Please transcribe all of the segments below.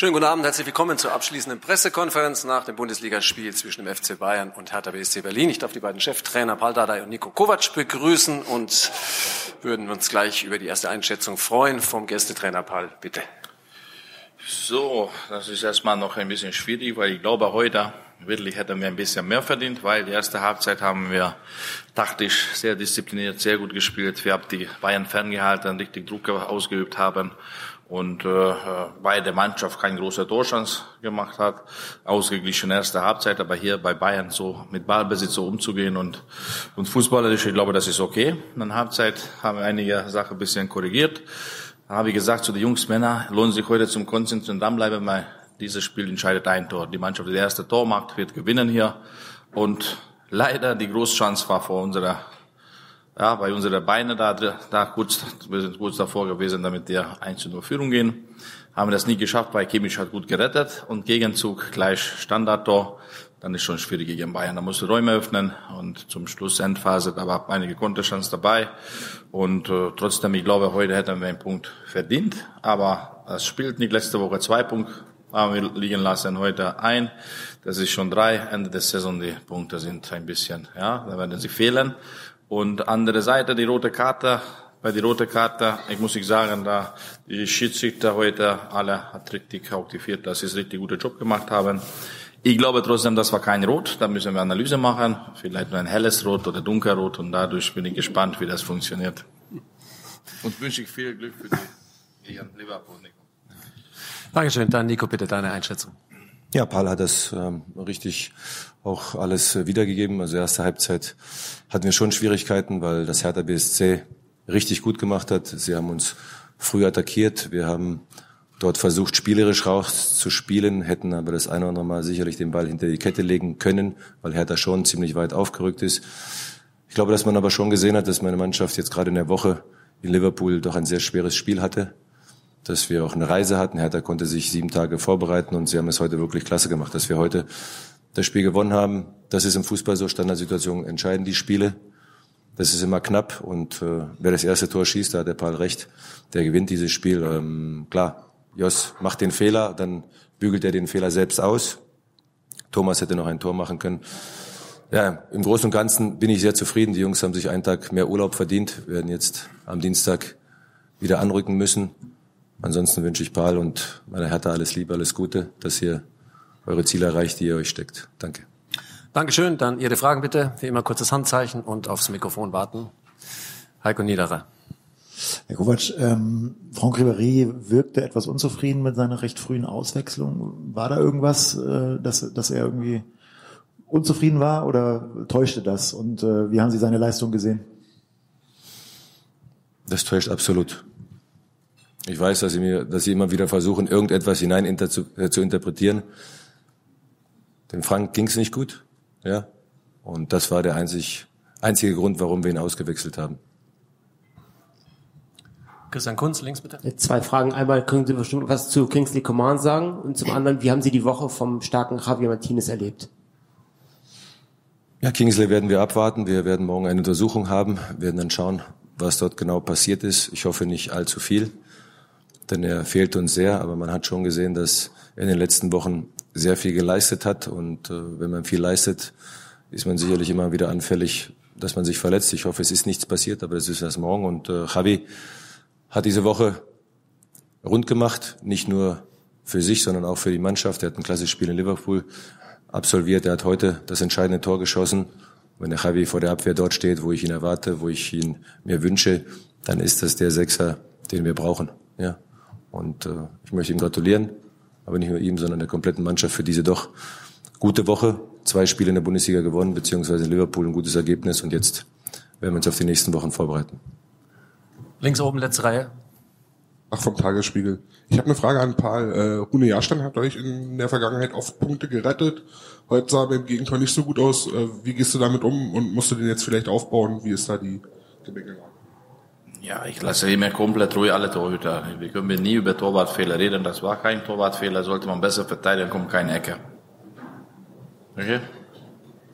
Schönen guten Abend, herzlich willkommen zur abschließenden Pressekonferenz nach dem Bundesligaspiel zwischen dem FC Bayern und Hertha BSC Berlin. Ich darf die beiden Cheftrainer Paul Dardai und Nico Kovac begrüßen und würden uns gleich über die erste Einschätzung freuen vom Gästetrainer Paul, bitte. So, das ist erstmal noch ein bisschen schwierig, weil ich glaube, heute wirklich hätten wir ein bisschen mehr verdient, weil die erste Halbzeit haben wir taktisch sehr diszipliniert, sehr gut gespielt. Wir haben die Bayern ferngehalten, richtig Druck ausgeübt haben und äh, weil der Mannschaft kein großer Torschance gemacht hat, ausgeglichen erste Halbzeit, aber hier bei Bayern so mit Ballbesitz so umzugehen und und fußballerisch, ich glaube, das ist okay. In der Halbzeit haben wir einige Sachen ein bisschen korrigiert. Da habe ich gesagt zu den Jungs, Männer, lohnt sich heute zum Konzentrieren, dann bleiben wir. Dieses Spiel entscheidet ein Tor. Die Mannschaft, die erste Tor macht, wird gewinnen hier. Und leider die Großchance war vor unserer ja, bei unseren Beine da, da kurz, wir sind kurz davor gewesen, damit wir 1 zu 0 Führung gehen. Haben das nie geschafft, weil Kimmich hat gut gerettet und Gegenzug gleich Standardtor. Dann ist schon schwierig gegen Bayern. Da musst Räume öffnen und zum Schluss Endphase, da war einige Konterchance dabei. Und äh, trotzdem, ich glaube, heute hätten wir einen Punkt verdient. Aber das spielt nicht. Letzte Woche zwei Punkte haben wir liegen lassen, heute ein. Das ist schon drei. Ende der Saison, die Punkte sind ein bisschen, ja, da werden sie fehlen. Und andere Seite, die rote Karte, bei der rote Karte, ich muss ich sagen, da die Schiedsrichter heute alle hat richtig aktiviert, dass sie es richtig guten Job gemacht haben. Ich glaube trotzdem, das war kein Rot. Da müssen wir Analyse machen. Vielleicht nur ein helles Rot oder dunkelrot. Und dadurch bin ich gespannt, wie das funktioniert. Und wünsche ich viel Glück für die in Liverpool. Dankeschön. Dann Nico, bitte deine Einschätzung. Ja, Paul hat das ähm, richtig auch alles äh, wiedergegeben. Also erste Halbzeit hatten wir schon Schwierigkeiten, weil das Hertha BSC richtig gut gemacht hat. Sie haben uns früh attackiert. Wir haben dort versucht, spielerisch rauszuspielen, hätten aber das eine oder andere Mal sicherlich den Ball hinter die Kette legen können, weil Hertha schon ziemlich weit aufgerückt ist. Ich glaube, dass man aber schon gesehen hat, dass meine Mannschaft jetzt gerade in der Woche in Liverpool doch ein sehr schweres Spiel hatte, dass wir auch eine Reise hatten. Hertha konnte sich sieben Tage vorbereiten und sie haben es heute wirklich klasse gemacht, dass wir heute das Spiel gewonnen haben. Das ist im Fußball so, Standardsituationen entscheiden die Spiele. Das ist immer knapp und äh, wer das erste Tor schießt, da hat der Paul recht, der gewinnt dieses Spiel. Ähm, klar, Jos macht den Fehler, dann bügelt er den Fehler selbst aus. Thomas hätte noch ein Tor machen können. Ja, im Großen und Ganzen bin ich sehr zufrieden. Die Jungs haben sich einen Tag mehr Urlaub verdient, werden jetzt am Dienstag wieder anrücken müssen. Ansonsten wünsche ich Paul und meiner Hertha alles Liebe, alles Gute, dass ihr eure Ziele erreicht, die ihr euch steckt. Danke. Dankeschön. Dann Ihre Fragen bitte. Wie immer kurzes Handzeichen und aufs Mikrofon warten. Heiko Niederer. Herr Kovac, ähm, Franck Ribéry wirkte etwas unzufrieden mit seiner recht frühen Auswechslung. War da irgendwas, äh, dass, dass er irgendwie unzufrieden war oder täuschte das? Und äh, wie haben Sie seine Leistung gesehen? Das täuscht absolut. Ich weiß, dass Sie, mir, dass Sie immer wieder versuchen, irgendetwas hinein inter zu, äh, zu interpretieren. Dem Frank ging es nicht gut, ja, und das war der einzig, einzige Grund, warum wir ihn ausgewechselt haben. Christian Kunz, links bitte. Zwei Fragen. Einmal können Sie bestimmt was zu Kingsley Coman sagen und zum anderen, wie haben Sie die Woche vom starken Javier Martinez erlebt? Ja, Kingsley werden wir abwarten. Wir werden morgen eine Untersuchung haben, wir werden dann schauen, was dort genau passiert ist. Ich hoffe nicht allzu viel, denn er fehlt uns sehr. Aber man hat schon gesehen, dass er in den letzten Wochen sehr viel geleistet hat. Und äh, wenn man viel leistet, ist man sicherlich immer wieder anfällig, dass man sich verletzt. Ich hoffe, es ist nichts passiert, aber das ist erst morgen. Und äh, Javi hat diese Woche rund gemacht, nicht nur für sich, sondern auch für die Mannschaft. Er hat ein klassisches Spiel in Liverpool absolviert. Er hat heute das entscheidende Tor geschossen. Wenn der Javi vor der Abwehr dort steht, wo ich ihn erwarte, wo ich ihn mir wünsche, dann ist das der Sechser, den wir brauchen. Ja. Und äh, ich möchte ihm gratulieren, aber nicht nur ihm, sondern der kompletten Mannschaft für diese doch gute Woche. Zwei Spiele in der Bundesliga gewonnen, beziehungsweise in Liverpool ein gutes Ergebnis. Und jetzt werden wir uns auf die nächsten Wochen vorbereiten. Links oben, letzte Reihe. Ach, vom Tagesspiegel. Ich habe eine Frage an Paul. Äh, Rune Jahrstein hat euch in der Vergangenheit oft Punkte gerettet. Heute sah er im Gegenteil nicht so gut aus. Äh, wie gehst du damit um und musst du den jetzt vielleicht aufbauen? Wie ist da die Gemengelage? Ja, ich lasse immer komplett ruhig alle Torhüter. Wir können nie über Torwartfehler reden. Das war kein Torwartfehler. Sollte man besser verteidigen, kommt keine Ecke. Okay?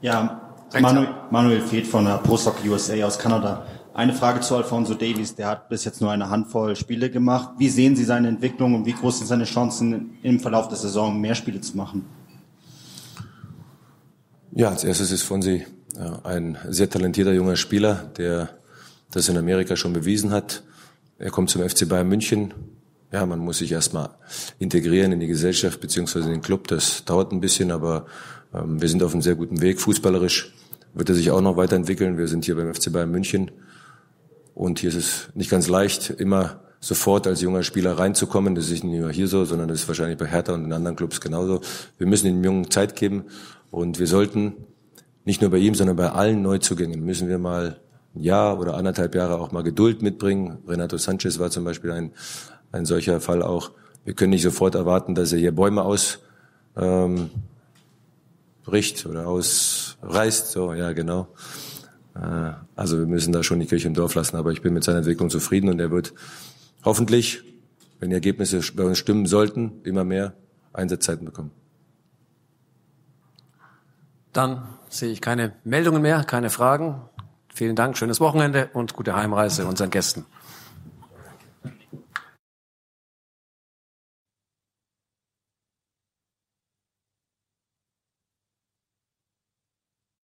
Ja, Manuel, Manuel Feth von der Postdoc USA aus Kanada. Eine Frage zu Alfonso Davies. Der hat bis jetzt nur eine Handvoll Spiele gemacht. Wie sehen Sie seine Entwicklung und wie groß sind seine Chancen im Verlauf der Saison mehr Spiele zu machen? Ja, als erstes ist Fonsi ein sehr talentierter junger Spieler, der das in Amerika schon bewiesen hat. Er kommt zum FC Bayern München. Ja, man muss sich erstmal integrieren in die Gesellschaft beziehungsweise in den Club. Das dauert ein bisschen, aber ähm, wir sind auf einem sehr guten Weg. Fußballerisch wird er sich auch noch weiterentwickeln. Wir sind hier beim FC Bayern München und hier ist es nicht ganz leicht, immer sofort als junger Spieler reinzukommen. Das ist nicht nur hier so, sondern das ist wahrscheinlich bei Hertha und in anderen Clubs genauso. Wir müssen den Jungen Zeit geben und wir sollten nicht nur bei ihm, sondern bei allen Neuzugängen müssen wir mal ein Jahr oder anderthalb Jahre auch mal Geduld mitbringen. Renato Sanchez war zum Beispiel ein, ein solcher Fall auch. Wir können nicht sofort erwarten, dass er hier Bäume aus ähm, bricht oder ausreißt. So, ja, genau. Äh, also wir müssen da schon die Kirche im Dorf lassen, aber ich bin mit seiner Entwicklung zufrieden und er wird hoffentlich, wenn die Ergebnisse bei uns stimmen sollten, immer mehr Einsatzzeiten bekommen. Dann sehe ich keine Meldungen mehr, keine Fragen. Vielen Dank, schönes Wochenende und gute Heimreise unseren Gästen.